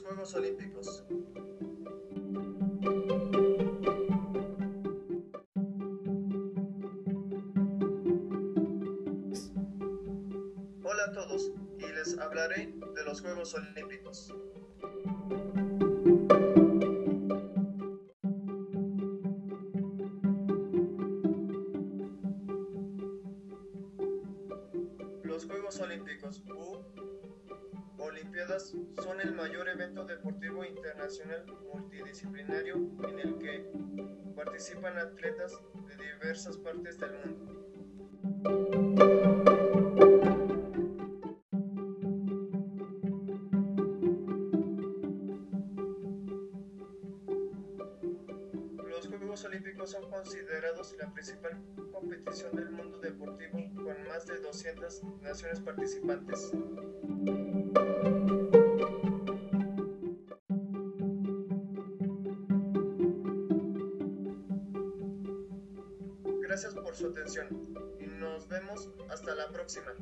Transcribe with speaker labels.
Speaker 1: Juegos Olímpicos. Hola a todos y les hablaré de los Juegos Olímpicos. Los Juegos Olímpicos u Olimpiadas son el mayor evento deportivo internacional multidisciplinario en el que participan atletas de diversas partes del mundo. Los Juegos Olímpicos son considerados la principal competición del mundo deportivo con más de 200 naciones participantes. Gracias por su atención y nos vemos hasta la próxima.